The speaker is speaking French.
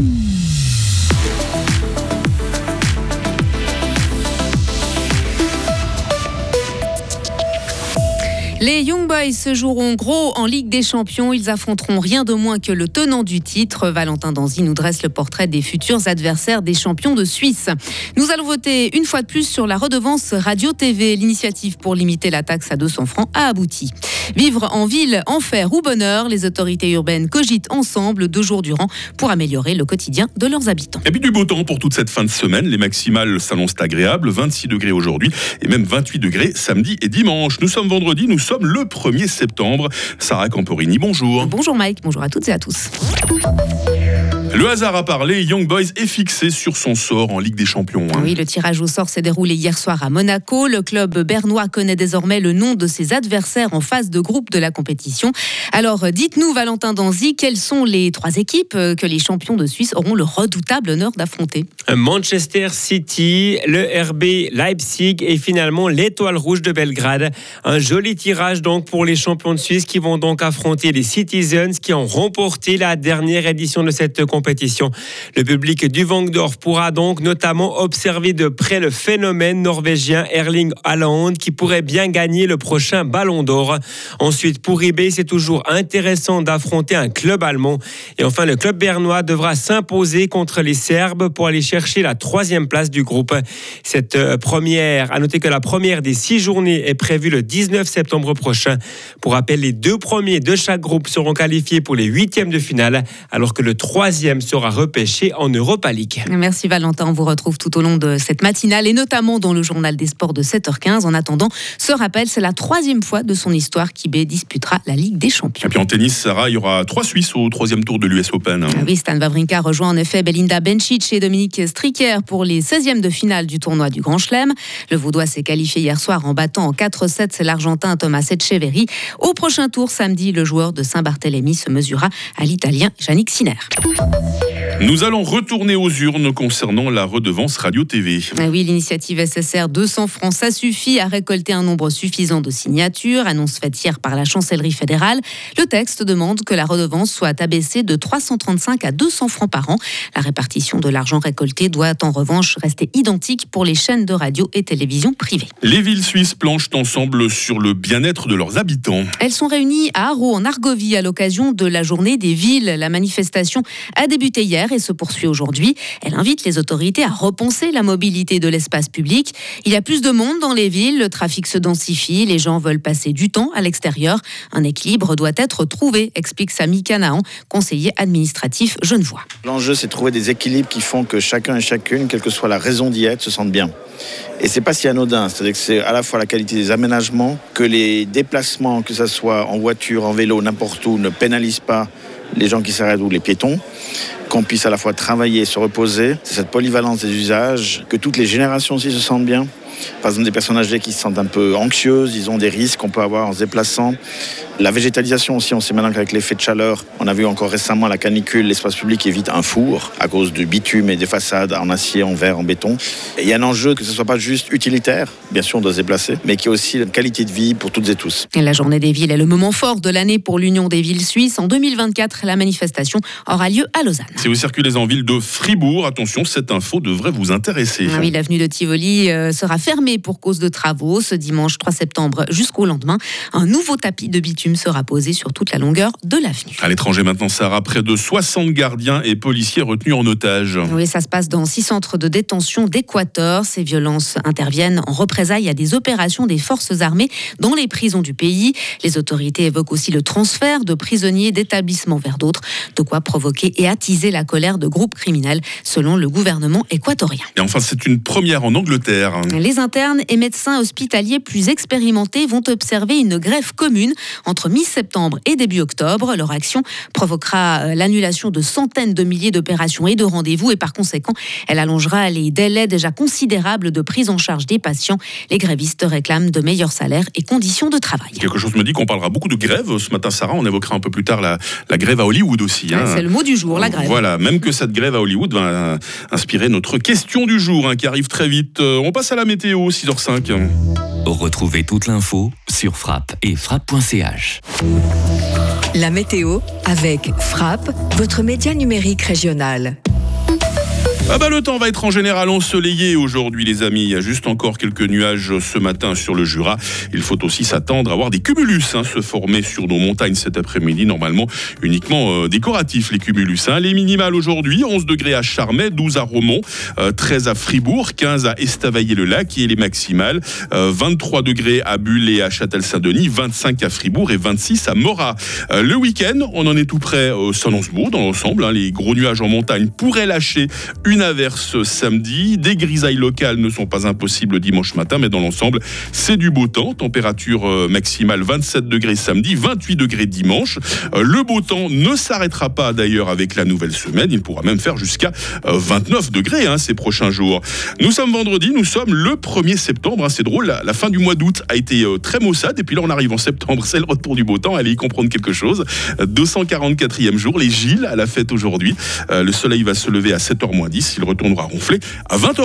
Mm. Les Young Boys se joueront gros en Ligue des Champions. Ils affronteront rien de moins que le tenant du titre. Valentin Danzy nous dresse le portrait des futurs adversaires des champions de Suisse. Nous allons voter une fois de plus sur la redevance radio-TV. L'initiative pour limiter la taxe à 200 francs a abouti. Vivre en ville, enfer ou bonheur, les autorités urbaines cogitent ensemble deux jours durant pour améliorer le quotidien de leurs habitants. Et puis du beau temps pour toute cette fin de semaine. Les maximales s'annoncent agréables. 26 degrés aujourd'hui et même 28 degrés samedi et dimanche. Nous sommes vendredi, nous sommes le 1er septembre. Sarah Camporini, bonjour. Bonjour Mike, bonjour à toutes et à tous. Le hasard a parlé, Young Boys est fixé sur son sort en Ligue des Champions. Hein. Oui, le tirage au sort s'est déroulé hier soir à Monaco. Le club bernois connaît désormais le nom de ses adversaires en phase de groupe de la compétition. Alors, dites-nous, Valentin Danzy, quelles sont les trois équipes que les champions de Suisse auront le redoutable honneur d'affronter? Manchester City, le RB Leipzig et finalement l'Étoile Rouge de Belgrade. Un joli tirage donc pour les champions de Suisse qui vont donc affronter les Citizens qui ont remporté la dernière édition de cette compétition Le public du Vangdorf pourra donc notamment observer de près le phénomène norvégien Erling Haaland qui pourrait bien gagner le prochain Ballon d'Or. Ensuite, pour eBay, c'est toujours intéressant d'affronter un club allemand. Et enfin, le club bernois devra s'imposer contre les Serbes pour aller chercher la troisième place du groupe. Cette euh, première, à noter que la première des six journées est prévue le 19 septembre prochain. Pour rappel, les deux premiers de chaque groupe seront qualifiés pour les huitièmes de finale, alors que le troisième sera repêché en Europa League. Merci Valentin, on vous retrouve tout au long de cette matinale et notamment dans le journal des sports de 7h15. En attendant, ce rappel, c'est la troisième fois de son histoire qu'IB disputera la Ligue des Champions. Et puis en tennis, Sarah, il y aura trois Suisses au troisième tour de l'US Open. Ah oui, Stan Wawrinka rejoint en effet Belinda Bencic et Dominique Stricker pour les 16e de finale du tournoi du Grand Chelem. Le Vaudois s'est qualifié hier soir en battant en 4-7 l'Argentin Thomas Etcheverry. Au prochain tour, samedi, le joueur de Saint-Barthélemy se mesurera à l'Italien Yannick Sinner. Nous allons retourner aux urnes concernant la redevance radio-TV. Ah oui, l'initiative SSR 200 francs, ça suffit à récolter un nombre suffisant de signatures, annonce faite hier par la chancellerie fédérale. Le texte demande que la redevance soit abaissée de 335 à 200 francs par an. La répartition de l'argent récolté doit en revanche rester identique pour les chaînes de radio et télévision privées. Les villes suisses planchent ensemble sur le bien-être de leurs habitants. Elles sont réunies à Haro, en Argovie, à l'occasion de la journée des villes. La manifestation a débuté hier et se poursuit aujourd'hui. Elle invite les autorités à repenser la mobilité de l'espace public. Il y a plus de monde dans les villes, le trafic se densifie, les gens veulent passer du temps à l'extérieur. Un équilibre doit être trouvé, explique Samy Canaan, conseiller administratif genevois. L'enjeu, c'est de trouver des équilibres qui font que chacun et chacune, quelle que soit la raison d'y être, se sentent bien. Et c'est pas si anodin, c'est-à-dire que c'est à la fois la qualité des aménagements, que les déplacements, que ce soit en voiture, en vélo, n'importe où, ne pénalisent pas les gens qui s'arrêtent ou les piétons qu'on puisse à la fois travailler et se reposer. C'est cette polyvalence des usages, que toutes les générations aussi se sentent bien. Par exemple, des personnes âgées qui se sentent un peu anxieuses, ils ont des risques qu'on peut avoir en se déplaçant. La végétalisation aussi, on sait maintenant qu'avec l'effet de chaleur, on a vu encore récemment la canicule, l'espace public évite un four à cause du bitume et des façades en acier, en verre, en béton. Et il y a un enjeu que ce ne soit pas juste utilitaire, bien sûr on doit se déplacer, mais qui est aussi une qualité de vie pour toutes et tous. la journée des villes est le moment fort de l'année pour l'Union des villes suisses. En 2024, la manifestation aura lieu à Lausanne. Si vous circulez en ville de Fribourg, attention, cette info devrait vous intéresser. Ah oui, l'avenue de Tivoli euh, sera fermée pour cause de travaux ce dimanche 3 septembre jusqu'au lendemain. Un nouveau tapis de bitume sera posé sur toute la longueur de l'avenue. À l'étranger maintenant, Sarah, près de 60 gardiens et policiers retenus en otage. Oui, ça se passe dans six centres de détention d'Équateur. Ces violences interviennent en représailles à des opérations des forces armées dans les prisons du pays. Les autorités évoquent aussi le transfert de prisonniers d'établissements vers d'autres, de quoi provoquer et attiser la colère de groupes criminels, selon le gouvernement équatorien. Et enfin, c'est une première en Angleterre. Les internes et médecins hospitaliers plus expérimentés vont observer une grève commune entre mi-septembre et début octobre. Leur action provoquera euh, l'annulation de centaines de milliers d'opérations et de rendez-vous et par conséquent, elle allongera les délais déjà considérables de prise en charge des patients. Les grévistes réclament de meilleurs salaires et conditions de travail. Quelque chose me dit qu'on parlera beaucoup de grève ce matin, Sarah. On évoquera un peu plus tard la, la grève à Hollywood aussi. Hein. c'est le mot du jour, la grève. Voilà, même que cette grève à Hollywood va inspirer notre question du jour hein, qui arrive très vite. Euh, on passe à la météo, 6h05. Retrouvez toute l'info sur frappe et frappe.ch. La météo avec Frappe, votre média numérique régional. Ah bah le temps va être en général ensoleillé aujourd'hui les amis. Il y a juste encore quelques nuages ce matin sur le Jura. Il faut aussi s'attendre à voir des cumulus hein, se former sur nos montagnes cet après-midi. Normalement uniquement euh, décoratifs les cumulus. Hein. Les minimales aujourd'hui 11 degrés à Charmey, 12 à Romont, 13 à Fribourg, 15 à Estavayer-le-Lac et les maximales 23 degrés à Bulle et à Châtel-Saint-Denis, 25 à Fribourg et 26 à Morat. le week-end, on en est tout près au beau dans l'ensemble. Hein. Les gros nuages en montagne pourraient lâcher une averse samedi. Des grisailles locales ne sont pas impossibles dimanche matin, mais dans l'ensemble, c'est du beau temps. Température euh, maximale 27 degrés samedi, 28 degrés dimanche. Euh, le beau temps ne s'arrêtera pas d'ailleurs avec la nouvelle semaine. Il pourra même faire jusqu'à 29 euh, degrés hein, ces prochains jours. Nous sommes vendredi, nous sommes le 1er septembre. Hein, c'est drôle, la, fin du mois d'août a été très maussade. Et puis là, on arrive en septembre, c'est le retour du beau temps. Allez y comprendre quelque chose. 244e jour, les Gilles à la fête aujourd'hui. le soleil va se lever à 7h moins 10. Il retournera ronfler à 20h.